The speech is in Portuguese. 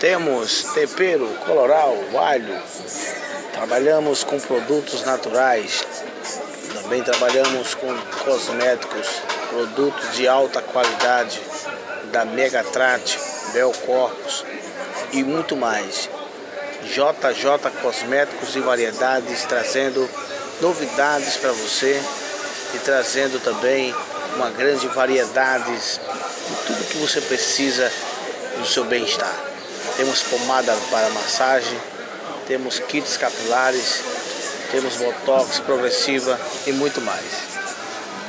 Temos tempero, coloral, alho. Trabalhamos com produtos naturais. Também trabalhamos com cosméticos, produtos de alta qualidade da Megatrat, Belcorpus e muito mais. JJ Cosméticos e Variedades trazendo novidades para você e trazendo também uma grande variedade de tudo que você precisa do seu bem-estar. Temos pomada para massagem, temos kits capilares, temos botox progressiva e muito mais.